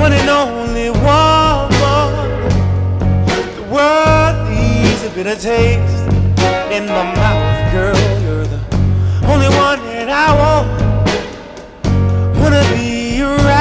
One and only woman. The world needs a bitter taste in my mouth, girl. You're the only one that I want. Wanna be around.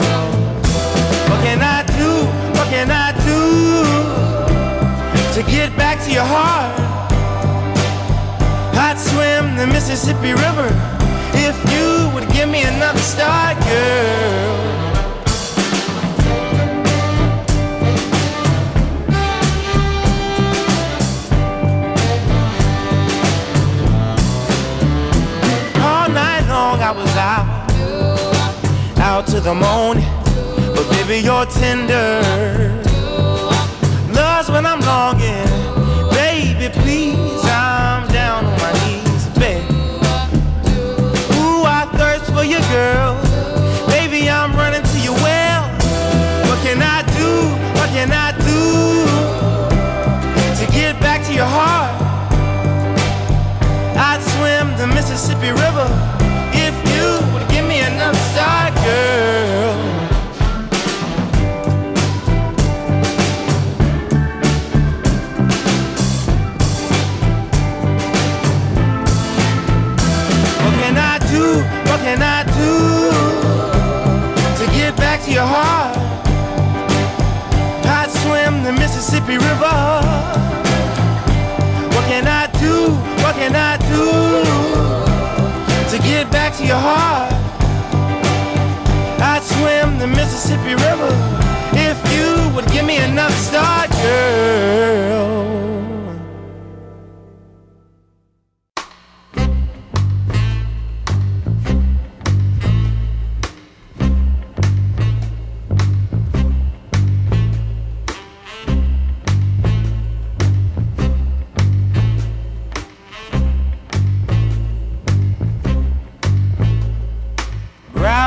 What can I do? What can I do to get back to your heart? I'd swim the Mississippi River if you would give me another start, girl. Out to the morning, but baby, you're tender. Love's when I'm longing, baby, please, I'm down on my knees, baby. Ooh, I thirst for you, girl. Baby, I'm running to your well. What can I do? What can I do to get back to your heart? I'd swim the Mississippi River your heart? I'd swim the Mississippi River if you would give me enough start, girl.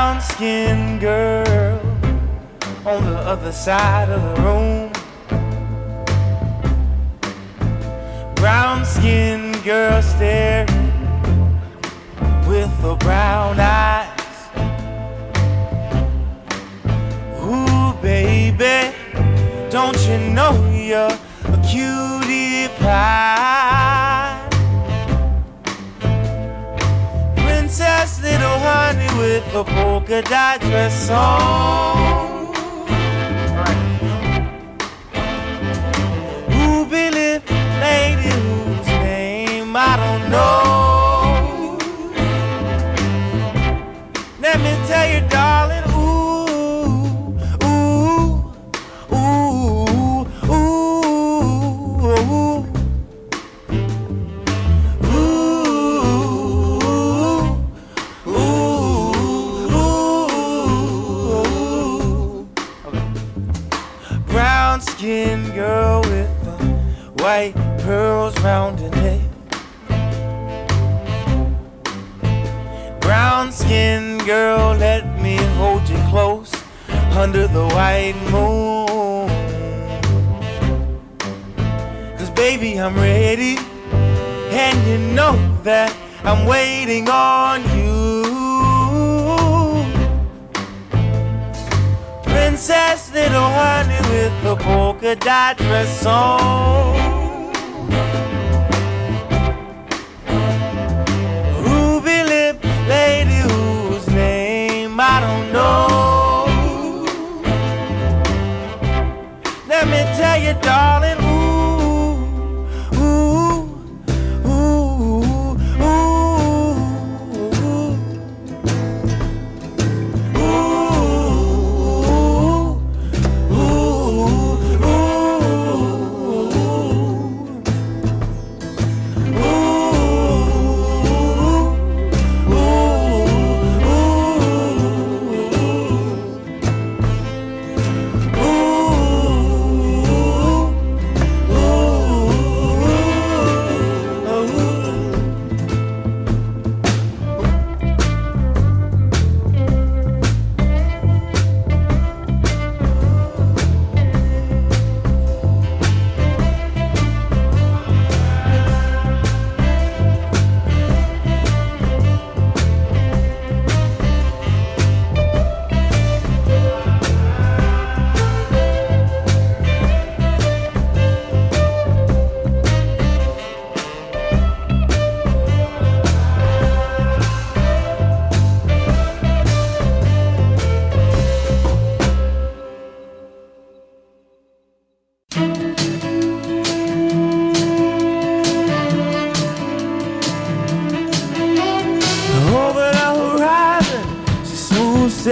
Brown skinned girl on the other side of the room. Brown skinned girl staring with her brown eyes. Ooh, baby, don't you know you're a cutie pie? Little honey with a polka dot dress on. Ruby lip lady whose name I don't know. Brown skinned girl with the white pearls round her neck. Brown skinned girl, let me hold you close under the white moon. Cause baby, I'm ready. And you know that I'm waiting on you. Princess, little honey with the polka dot dress on. Ruby lip lady whose name I don't know. Let me tell you, darling,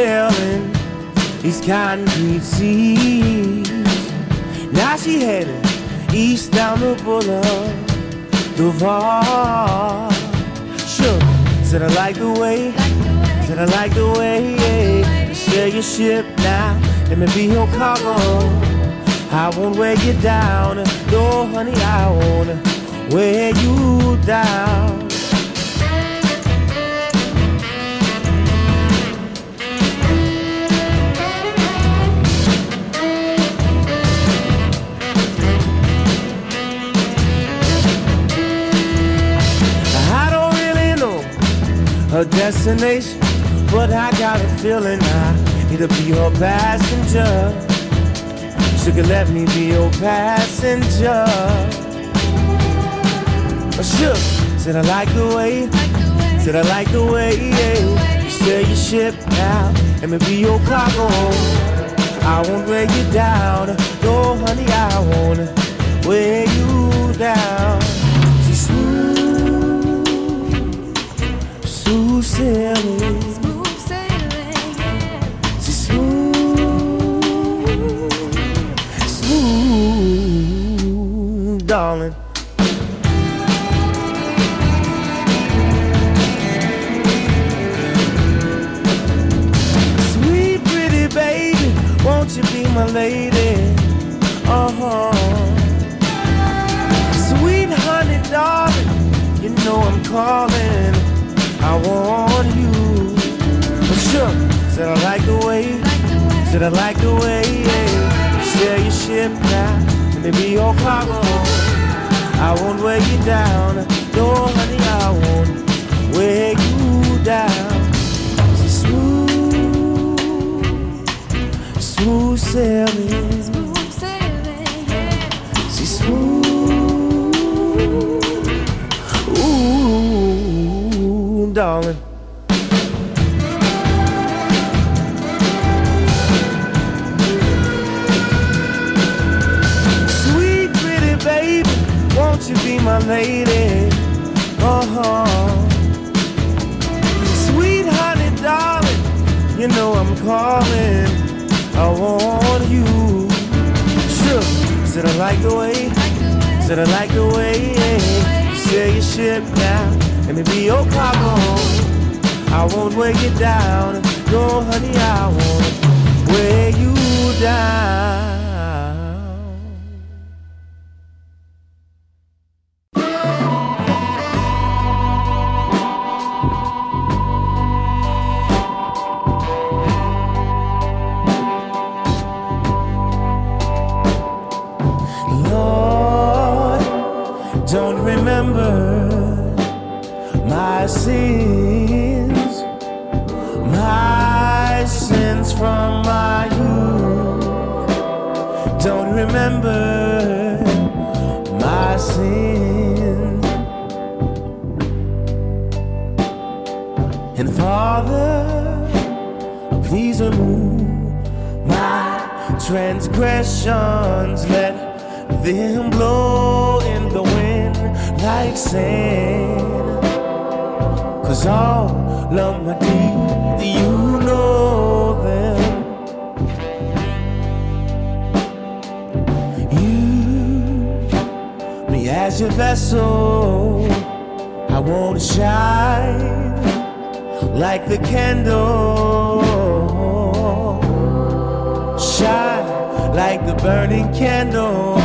sailing these concrete seas. Now she headed east down the boulevard, Duval. Sure, said I like the way, said I like the way you Sail your ship now, let me be your cargo. I won't weigh you down, no honey, I won't weigh you down. Her destination, but I got a feeling I need to be her passenger. She could let me be your passenger. Oh, sure, said I like the way, said I like the way yeah. you sail your ship now, let me be your cargo. I won't weigh you down, no honey, I won't weigh you down. My lady? Uh huh. Sweet honey, darling, you know I'm calling. I want you. For sure, said I like the way, said I like the way. Yeah. You your ship now, let me be your cargo. I won't weigh you down, no honey, I won't weigh you down. Smooth sailing. She's smooth, ooh, darling. Sweet pretty baby, won't you be my lady? Uh huh. Sweet honey, darling, you know I'm calling. I want you. Sure, said I like the way, said I like the way. You your ship now, let me be your cargo. I won't weigh you down, no honey, I won't weigh you down. My youth. Don't remember my sins. And Father, please remove my transgressions. Let them blow in the wind like sand. Cause all of my deeds, as your vessel. I want to shine like the candle. Shine like the burning candle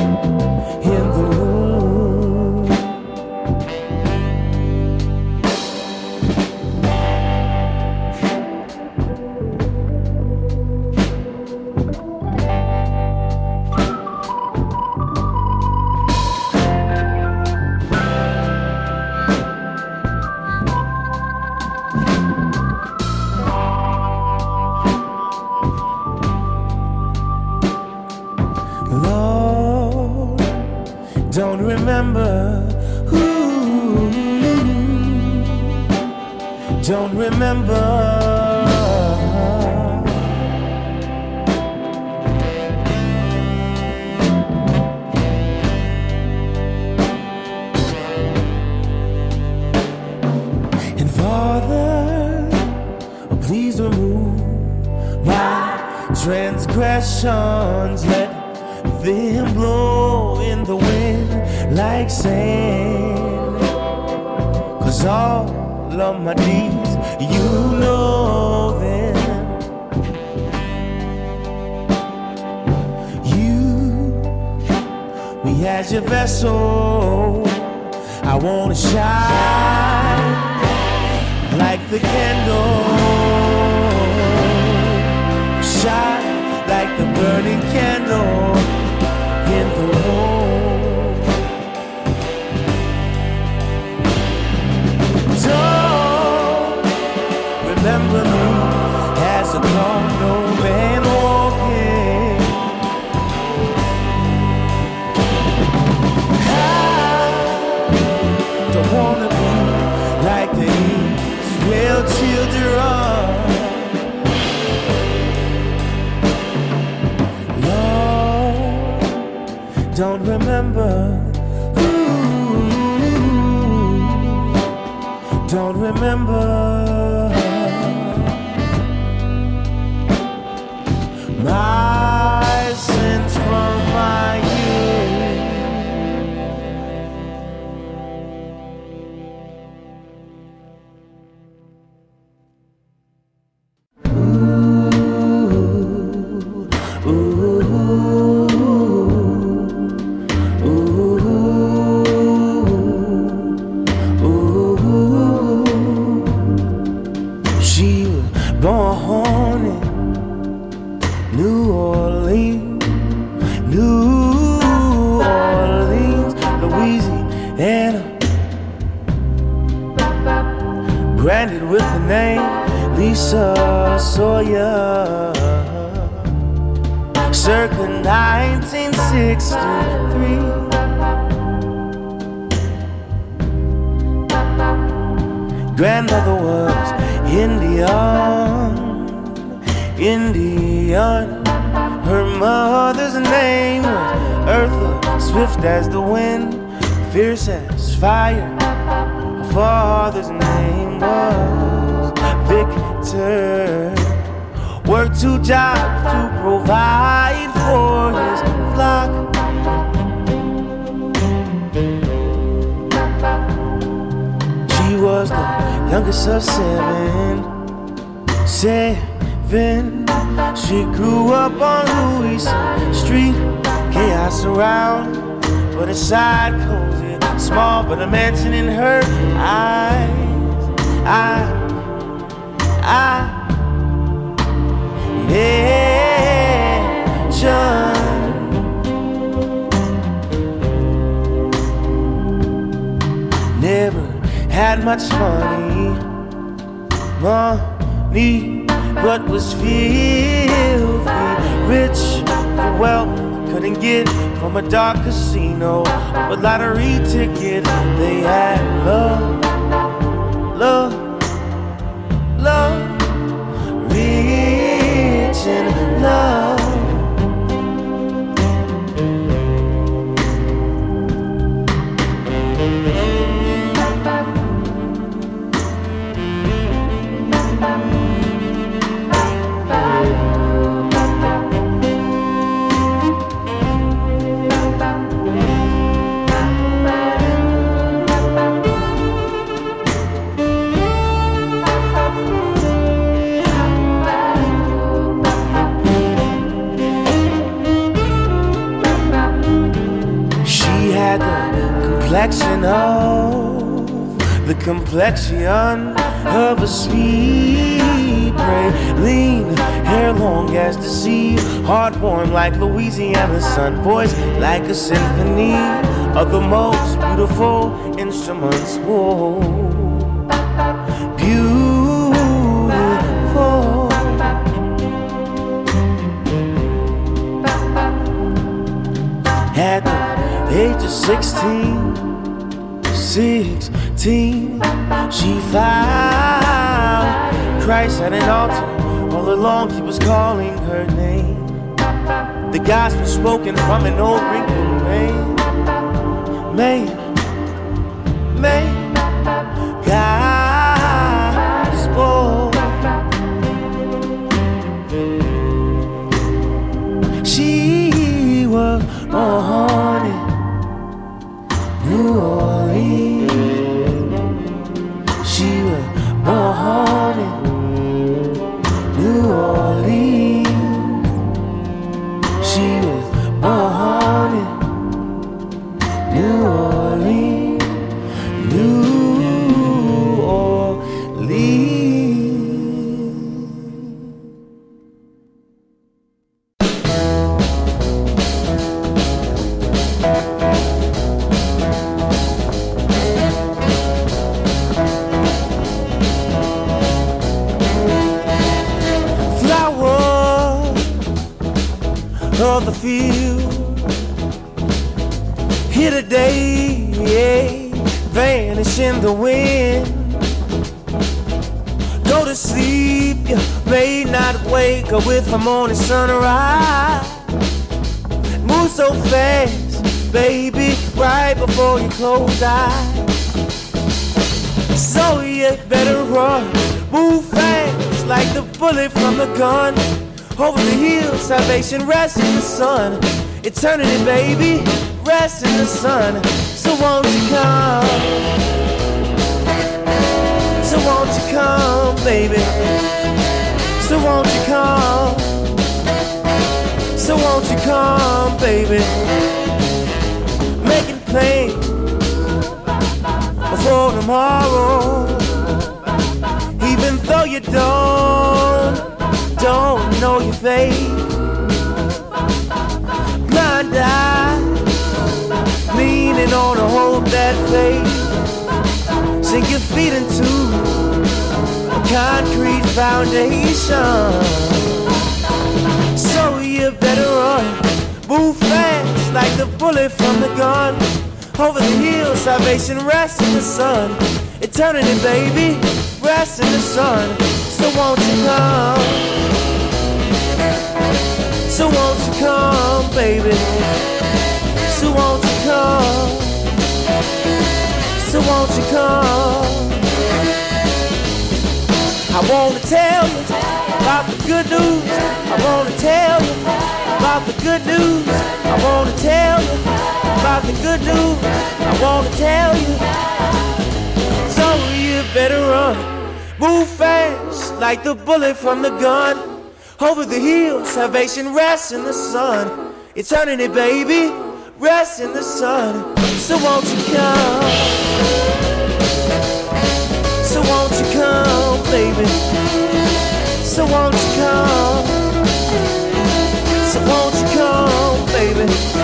like the candle, shine like the burning candle in the room. Remember. Ooh, don't remember. Youngest of seven. Seven. She grew up on Louis Street. Chaos around, but inside cozy. Small, but a mansion in her eyes. I, I, mansion. Never had much money, money, but was filthy rich for wealth. Couldn't get from a dark casino a lottery ticket. They had love, love, love, rich in love. Complexion of a sweet prey. Lean, hair long as the sea, heart warm like Louisiana sun, voice like a symphony of the most beautiful instruments. Whoa, beautiful. At the age of 16, 16, she found Christ at an altar. All along, he was calling her name. The gospel spoken from an old wrinkled man. Man, man, gospel. Vanish in the wind. Go to sleep, you may not wake up with the morning sunrise. Move so fast, baby, right before you close eyes. So you better run, move fast like the bullet from the gun. Over the hill, salvation rests in the sun. Eternity, baby, rests in the sun. So won't you come? So won't you come, baby? So won't you come? So won't you come, baby? Making plans before tomorrow. Even though you don't don't know your fate. Blind eye, leaning on a hope that fate. Sink your feet into a concrete foundation. So you better run, move fast like the bullet from the gun. Over the hills, salvation rests in the sun. Eternity, baby, rests in the sun. So won't you come? So won't you come, baby? So won't you come? So won't you come? I wanna tell you about the good news. I wanna tell you about the good news. I wanna tell you about the good news. I wanna tell you. So you better run, move fast like the bullet from the gun. Over the hills, salvation rests in the sun. Eternity, baby, rests in the sun. So won't you come? So won't you come, baby? So won't you come? So won't you come, baby?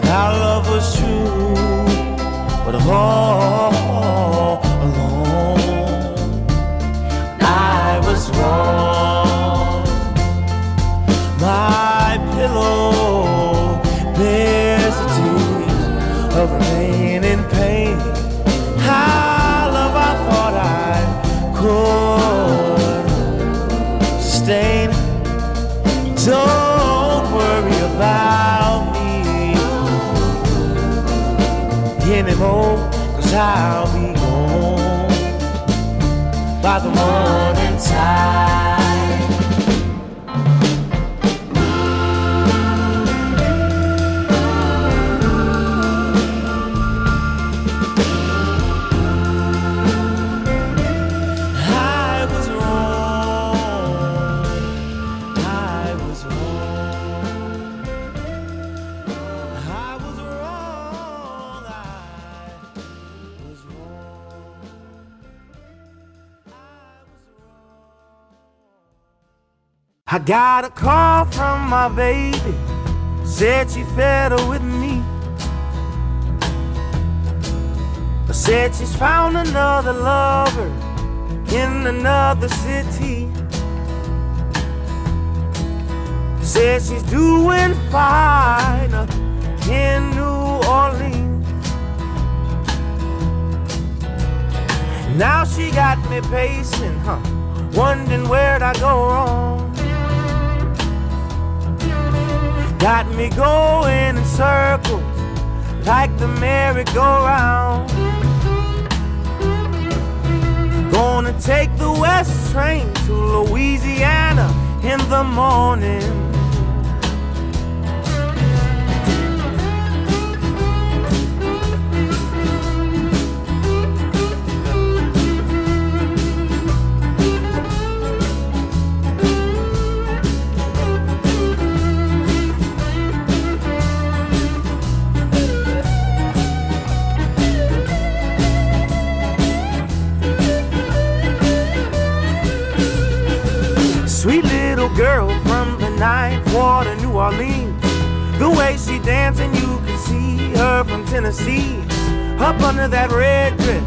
that our love was true. But oh, I'll be gone by the morning tide. I got a call from my baby. Said she fed her with me. Said she's found another lover in another city. Said she's doing fine in New Orleans. Now she got me pacing, huh? Wondering where'd I go wrong. Got me going in circles like the merry-go-round. Gonna take the west train to Louisiana in the morning. The ninth New Orleans. The way she dancing, you can see her from Tennessee. Up under that red dress,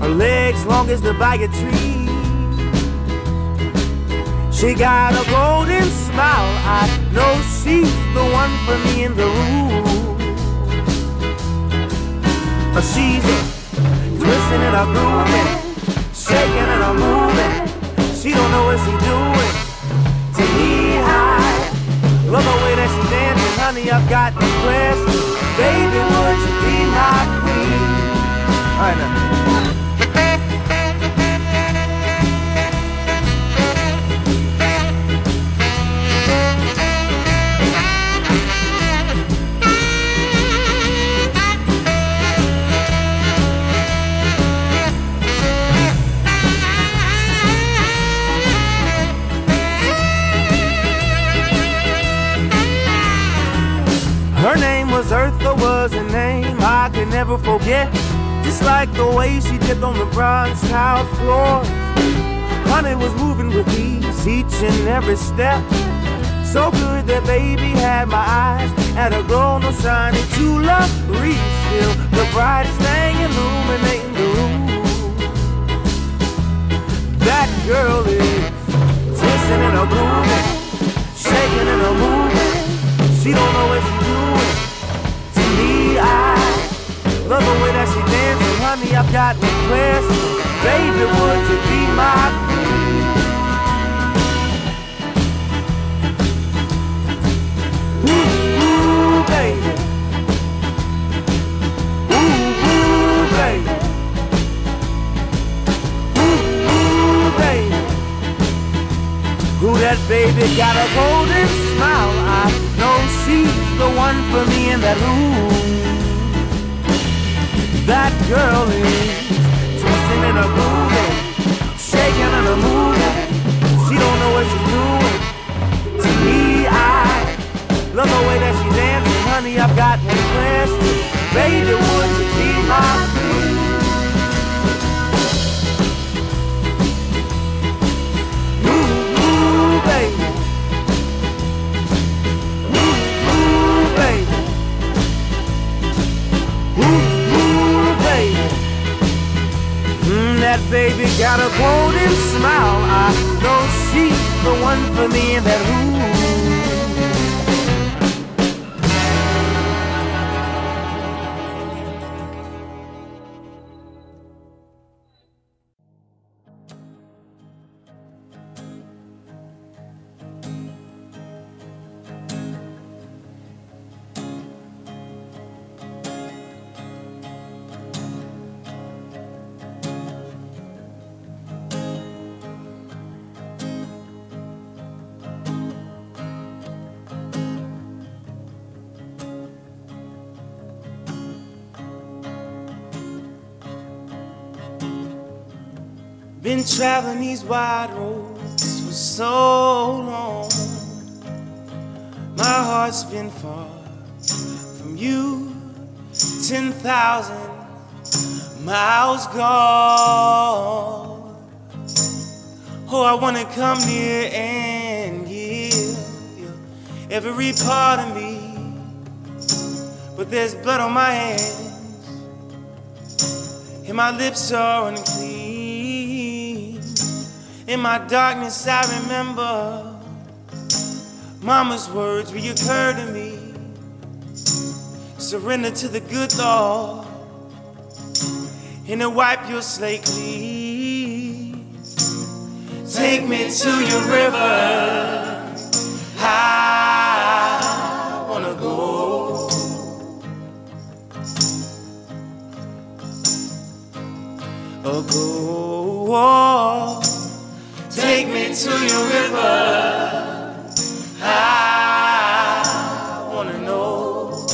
her legs long as the bayou tree. She got a golden smile. I know she's the one for me in the room. She's twisting and a grooving, shaking and a moving. She don't know what she doing. Love the way that she dancing, honey. I've got the question, baby, would you be my queen? All right now. Never forget. Just like the way she dipped on the bronze tile floor. Honey was moving with ease each and every step. So good that baby had my eyes at a glow, no shiny true love. Still the brightest thing illuminating the room. That girl is twisting and a grooving, shaking and a moving. She don't know what she's doing. To me, I love the way that she dances, honey. I've got question, baby. Would you be my queen? Ooh, ooh, baby. Ooh, ooh, baby. Ooh, ooh, baby. Who that baby got a golden smile. I know she's the one for me in that room. That girl is twisting and a grooving, shaking and a moving. She don't know what she's doing. To me, I love the way that she dances, honey. I've got one question, baby. Would you be my queen? Ooh, ooh, baby. That baby got a golden smile. I know she's the one for me in that room. Been traveling these wide roads for so long. My heart's been far from you, 10,000 miles gone. Oh, I wanna come near and give you every part of me. But there's blood on my hands, and my lips are unclean. In my darkness, I remember Mama's words reoccur to me. Surrender to the good Lord and to wipe your slate clean. Take me to your river. I wanna go. Go. Take me to your river. I wanna know.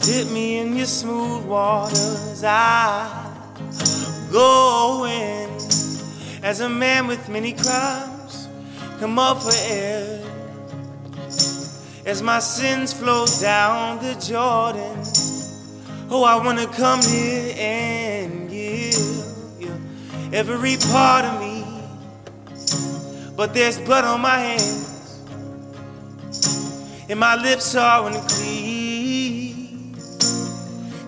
Dip me in your smooth waters. I go in as a man with many crimes. Come up for air as my sins flow down the Jordan. Oh, I wanna come here and give you every part of me. But there's blood on my hands, and my lips are unclean.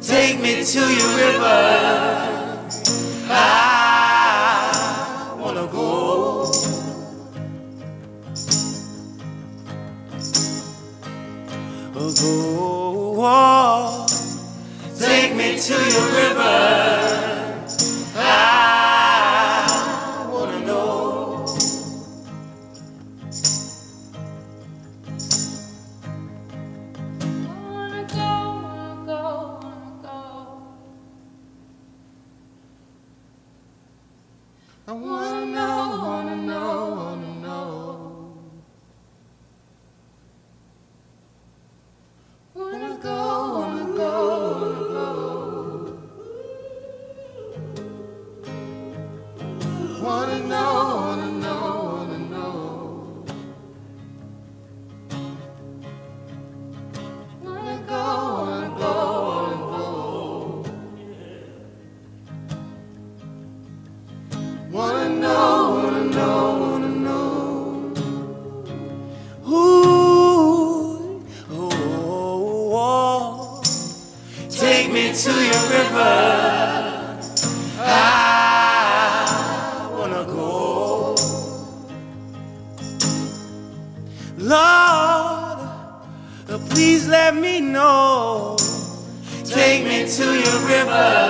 Take me to your river. I wanna go. Oh, go. To your river. Wanna know, wanna know, wanna know. Ooh, oh, oh, oh. Take me to your river. I wanna go. Lord, please let me know. Take me to your river.